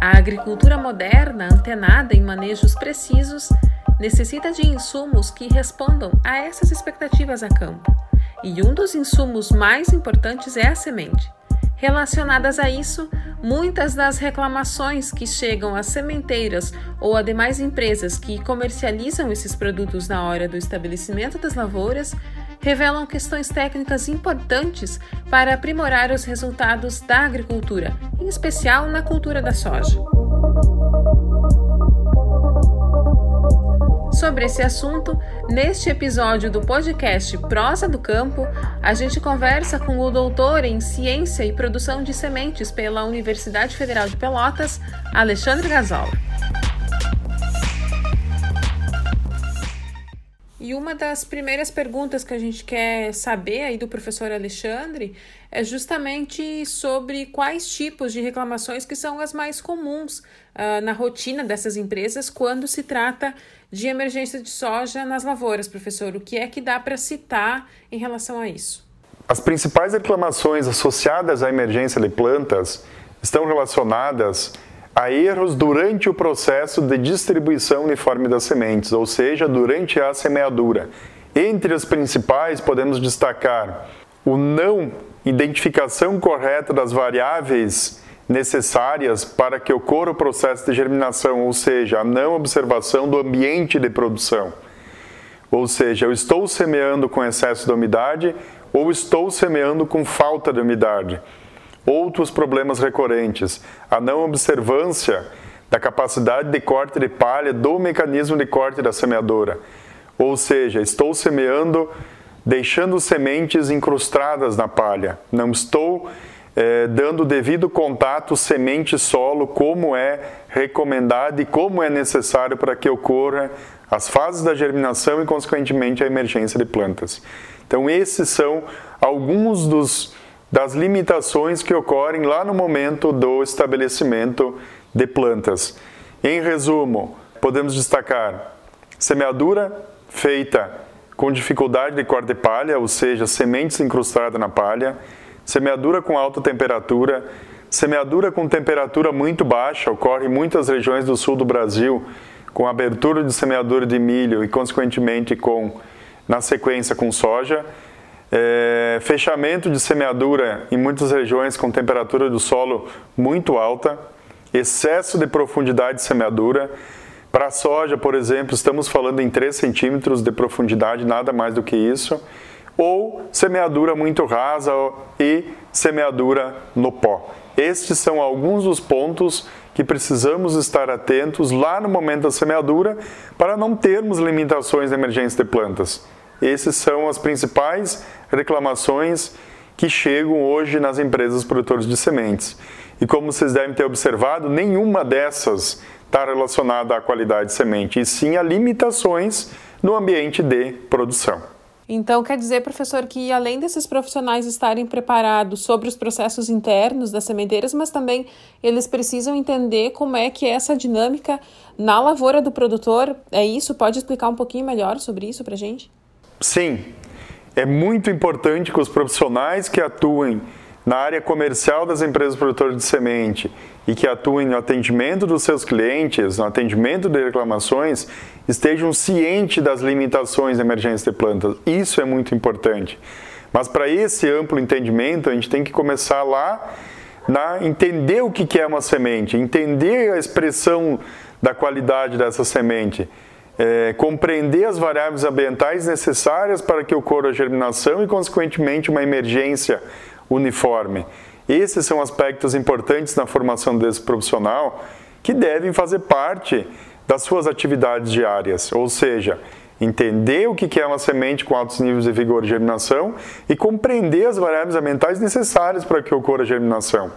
A agricultura moderna, antenada em manejos precisos, necessita de insumos que respondam a essas expectativas a campo. E um dos insumos mais importantes é a semente. Relacionadas a isso, muitas das reclamações que chegam às sementeiras ou a demais empresas que comercializam esses produtos na hora do estabelecimento das lavouras revelam questões técnicas importantes para aprimorar os resultados da agricultura, em especial na cultura da soja. Sobre esse assunto, neste episódio do podcast Prosa do Campo, a gente conversa com o doutor em Ciência e Produção de Sementes pela Universidade Federal de Pelotas, Alexandre Gasol. E uma das primeiras perguntas que a gente quer saber aí do professor Alexandre é justamente sobre quais tipos de reclamações que são as mais comuns uh, na rotina dessas empresas quando se trata de emergência de soja nas lavouras, professor. O que é que dá para citar em relação a isso? As principais reclamações associadas à emergência de plantas estão relacionadas a erros durante o processo de distribuição uniforme das sementes, ou seja, durante a semeadura. Entre as principais, podemos destacar o não identificação correta das variáveis necessárias para que ocorra o processo de germinação, ou seja, a não observação do ambiente de produção. Ou seja, eu estou semeando com excesso de umidade ou estou semeando com falta de umidade. Outros problemas recorrentes, a não observância da capacidade de corte de palha do mecanismo de corte da semeadora. Ou seja, estou semeando deixando sementes incrustadas na palha. Não estou eh, dando devido contato semente-solo, como é recomendado e como é necessário para que ocorra as fases da germinação e, consequentemente, a emergência de plantas. Então, esses são alguns dos das limitações que ocorrem lá no momento do estabelecimento de plantas. Em resumo, podemos destacar semeadura feita com dificuldade de corte de palha, ou seja, sementes incrustadas na palha, semeadura com alta temperatura, semeadura com temperatura muito baixa, ocorre em muitas regiões do sul do Brasil, com abertura de semeadura de milho e, consequentemente, com na sequência com soja é, fechamento de semeadura em muitas regiões com temperatura do solo muito alta, excesso de profundidade de semeadura. Para a soja, por exemplo, estamos falando em 3 centímetros de profundidade, nada mais do que isso. Ou semeadura muito rasa e semeadura no pó. Estes são alguns dos pontos que precisamos estar atentos lá no momento da semeadura para não termos limitações de emergência de plantas. Esses são as principais reclamações que chegam hoje nas empresas produtoras de sementes. E como vocês devem ter observado, nenhuma dessas está relacionada à qualidade de semente, e sim a limitações no ambiente de produção. Então, quer dizer, professor, que além desses profissionais estarem preparados sobre os processos internos das sementeiras, mas também eles precisam entender como é que é essa dinâmica na lavoura do produtor. É isso? Pode explicar um pouquinho melhor sobre isso para gente? Sim, é muito importante que os profissionais que atuem na área comercial das empresas produtoras de semente e que atuem no atendimento dos seus clientes, no atendimento de reclamações, estejam cientes das limitações da emergência de plantas. Isso é muito importante. Mas para esse amplo entendimento, a gente tem que começar lá na entender o que é uma semente, entender a expressão da qualidade dessa semente é, compreender as variáveis ambientais necessárias para que ocorra a germinação e, consequentemente, uma emergência uniforme. Esses são aspectos importantes na formação desse profissional que devem fazer parte das suas atividades diárias, ou seja, entender o que é uma semente com altos níveis de vigor e germinação e compreender as variáveis ambientais necessárias para que ocorra a germinação.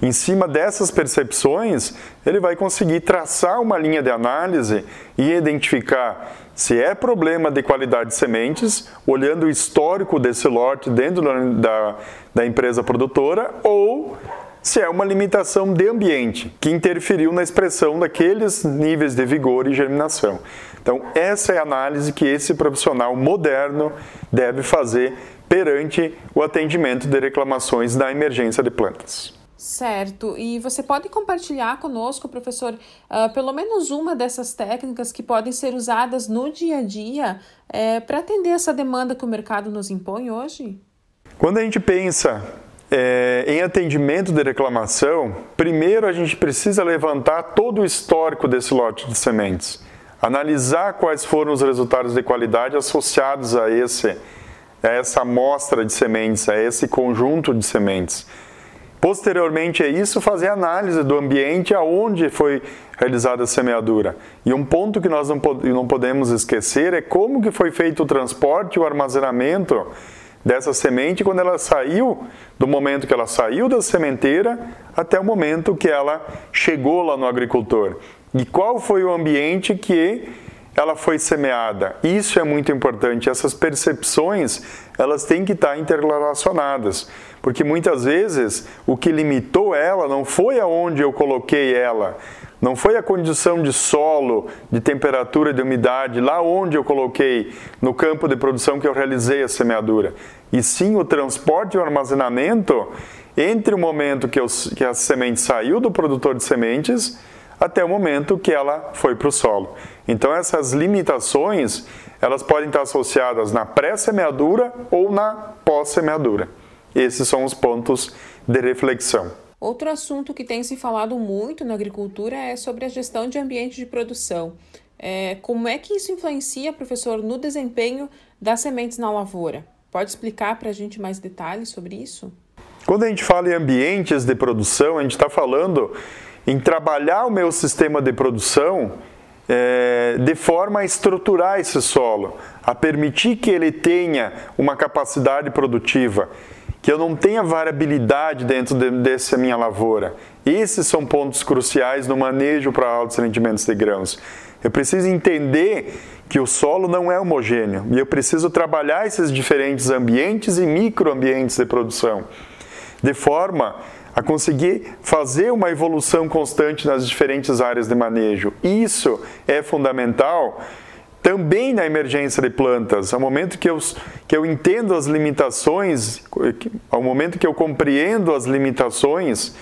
Em cima dessas percepções, ele vai conseguir traçar uma linha de análise e identificar se é problema de qualidade de sementes, olhando o histórico desse lote dentro da, da empresa produtora, ou se é uma limitação de ambiente que interferiu na expressão daqueles níveis de vigor e germinação. Então, essa é a análise que esse profissional moderno deve fazer perante o atendimento de reclamações da emergência de plantas. Certo. E você pode compartilhar conosco, professor, uh, pelo menos uma dessas técnicas que podem ser usadas no dia a dia é, para atender essa demanda que o mercado nos impõe hoje? Quando a gente pensa é, em atendimento de reclamação, primeiro a gente precisa levantar todo o histórico desse lote de sementes, analisar quais foram os resultados de qualidade associados a, esse, a essa amostra de sementes, a esse conjunto de sementes Posteriormente a isso, fazer análise do ambiente aonde foi realizada a semeadura. E um ponto que nós não, podemos esquecer é como que foi feito o transporte e o armazenamento dessa semente quando ela saiu, do momento que ela saiu da sementeira até o momento que ela chegou lá no agricultor. E qual foi o ambiente que ela foi semeada. Isso é muito importante. Essas percepções, elas têm que estar interrelacionadas, porque muitas vezes o que limitou ela não foi aonde eu coloquei ela, não foi a condição de solo, de temperatura, de umidade, lá onde eu coloquei, no campo de produção que eu realizei a semeadura, e sim o transporte e o armazenamento entre o momento que, eu, que a semente saiu do produtor de sementes até o momento que ela foi para o solo. Então essas limitações, elas podem estar associadas na pré-semeadura ou na pós-semeadura. Esses são os pontos de reflexão. Outro assunto que tem se falado muito na agricultura é sobre a gestão de ambiente de produção. É, como é que isso influencia, professor, no desempenho das sementes na lavoura? Pode explicar para a gente mais detalhes sobre isso? Quando a gente fala em ambientes de produção, a gente está falando em trabalhar o meu sistema de produção é, de forma a estruturar esse solo, a permitir que ele tenha uma capacidade produtiva, que eu não tenha variabilidade dentro de, dessa minha lavoura. Esses são pontos cruciais no manejo para altos rendimentos de grãos. Eu preciso entender que o solo não é homogêneo e eu preciso trabalhar esses diferentes ambientes e microambientes de produção, de forma a conseguir fazer uma evolução constante nas diferentes áreas de manejo. Isso é fundamental também na emergência de plantas, ao momento que eu, que eu entendo as limitações, ao momento que eu compreendo as limitações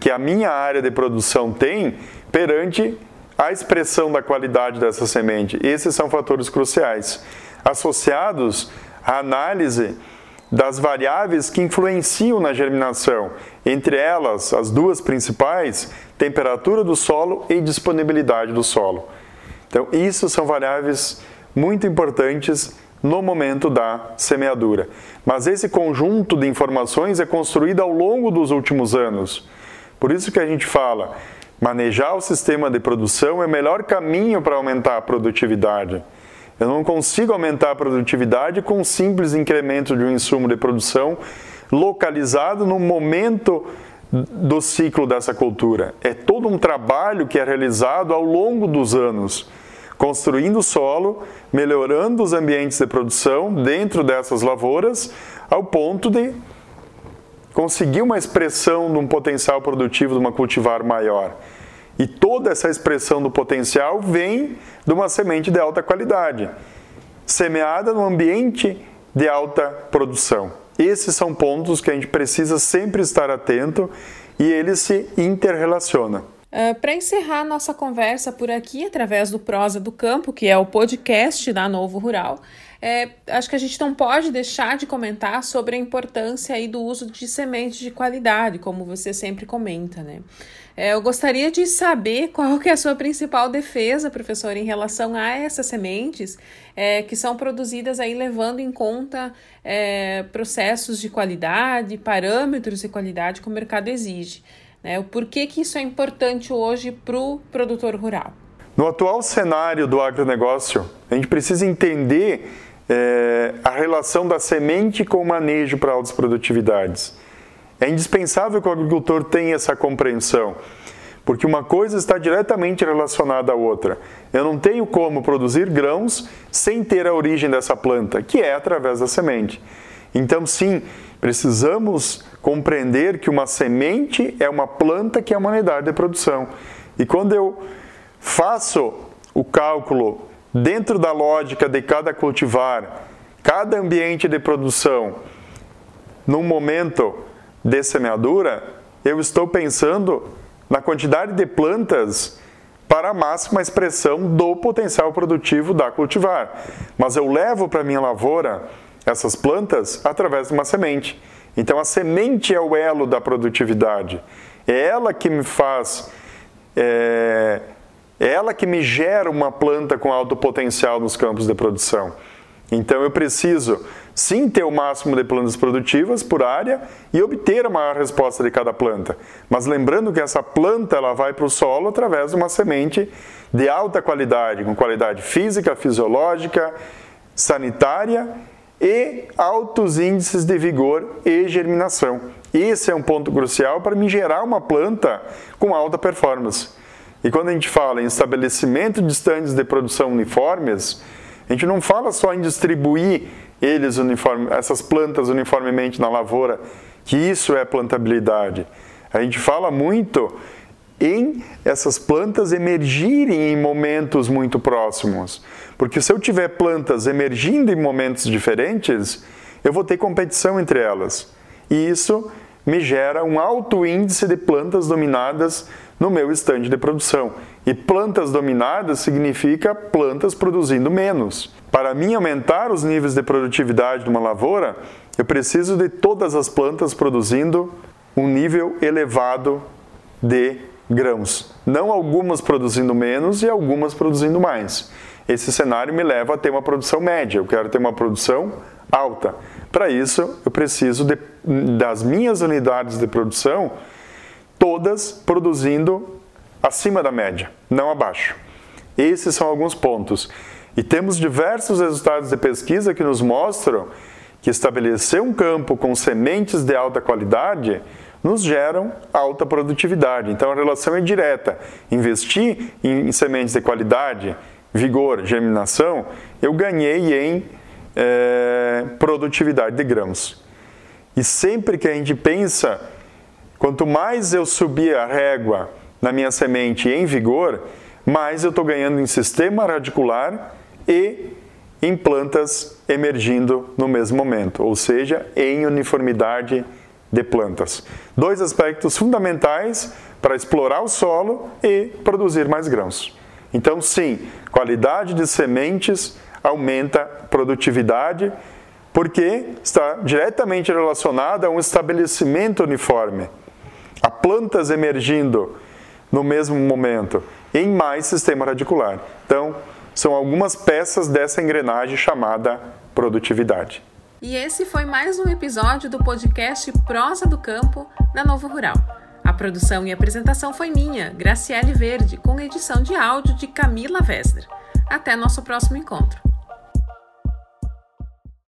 que a minha área de produção tem perante a expressão da qualidade dessa semente. Esses são fatores cruciais, associados à análise das variáveis que influenciam na germinação, entre elas as duas principais, temperatura do solo e disponibilidade do solo. Então, isso são variáveis muito importantes no momento da semeadura. Mas esse conjunto de informações é construído ao longo dos últimos anos. Por isso que a gente fala, manejar o sistema de produção é o melhor caminho para aumentar a produtividade. Eu não consigo aumentar a produtividade com um simples incremento de um insumo de produção localizado no momento do ciclo dessa cultura. É todo um trabalho que é realizado ao longo dos anos, construindo solo, melhorando os ambientes de produção dentro dessas lavouras, ao ponto de conseguir uma expressão de um potencial produtivo de uma cultivar maior. E toda essa expressão do potencial vem de uma semente de alta qualidade, semeada no ambiente de alta produção. Esses são pontos que a gente precisa sempre estar atento e eles se interrelacionam. Uh, Para encerrar nossa conversa por aqui, através do Prosa do Campo, que é o podcast da Novo Rural, é, acho que a gente não pode deixar de comentar sobre a importância aí do uso de sementes de qualidade, como você sempre comenta, né? É, eu gostaria de saber qual que é a sua principal defesa, professor, em relação a essas sementes é, que são produzidas aí levando em conta é, processos de qualidade, parâmetros de qualidade que o mercado exige. Né? O porquê que isso é importante hoje para o produtor rural? No atual cenário do agronegócio, a gente precisa entender é, a relação da semente com o manejo para altas produtividades. É indispensável que o agricultor tenha essa compreensão, porque uma coisa está diretamente relacionada à outra. Eu não tenho como produzir grãos sem ter a origem dessa planta, que é através da semente. Então, sim, precisamos compreender que uma semente é uma planta que é uma unidade de produção. E quando eu faço o cálculo dentro da lógica de cada cultivar, cada ambiente de produção, num momento de semeadura, eu estou pensando na quantidade de plantas para a máxima expressão do potencial produtivo da cultivar. Mas eu levo para minha lavoura essas plantas através de uma semente. Então a semente é o elo da produtividade. É ela que me faz, é, é ela que me gera uma planta com alto potencial nos campos de produção. Então eu preciso sim ter o máximo de plantas produtivas por área e obter a maior resposta de cada planta. Mas lembrando que essa planta ela vai para o solo através de uma semente de alta qualidade, com qualidade física, fisiológica, sanitária e altos índices de vigor e germinação. Esse é um ponto crucial para me gerar uma planta com alta performance. E quando a gente fala em estabelecimento de estandes de produção uniformes, a gente não fala só em distribuir eles uniforme, essas plantas uniformemente na lavoura, que isso é plantabilidade. A gente fala muito em essas plantas emergirem em momentos muito próximos. Porque se eu tiver plantas emergindo em momentos diferentes, eu vou ter competição entre elas. E isso me gera um alto índice de plantas dominadas no meu estande de produção. E plantas dominadas significa plantas produzindo menos. Para mim aumentar os níveis de produtividade de uma lavoura, eu preciso de todas as plantas produzindo um nível elevado de grãos. Não algumas produzindo menos e algumas produzindo mais. Esse cenário me leva a ter uma produção média. Eu quero ter uma produção alta. Para isso, eu preciso de, das minhas unidades de produção todas produzindo acima da média, não abaixo. Esses são alguns pontos. E temos diversos resultados de pesquisa que nos mostram que estabelecer um campo com sementes de alta qualidade nos geram alta produtividade. Então a relação é direta. Investir em sementes de qualidade, vigor, germinação, eu ganhei em é, produtividade de grãos. E sempre que a gente pensa Quanto mais eu subir a régua na minha semente em vigor, mais eu estou ganhando em sistema radicular e em plantas emergindo no mesmo momento, ou seja, em uniformidade de plantas. Dois aspectos fundamentais para explorar o solo e produzir mais grãos. Então, sim, qualidade de sementes aumenta produtividade, porque está diretamente relacionada a um estabelecimento uniforme a plantas emergindo no mesmo momento em mais sistema radicular. Então, são algumas peças dessa engrenagem chamada produtividade. E esse foi mais um episódio do podcast Prosa do Campo da Novo Rural. A produção e apresentação foi minha, Graciele Verde, com edição de áudio de Camila Wessler. Até nosso próximo encontro.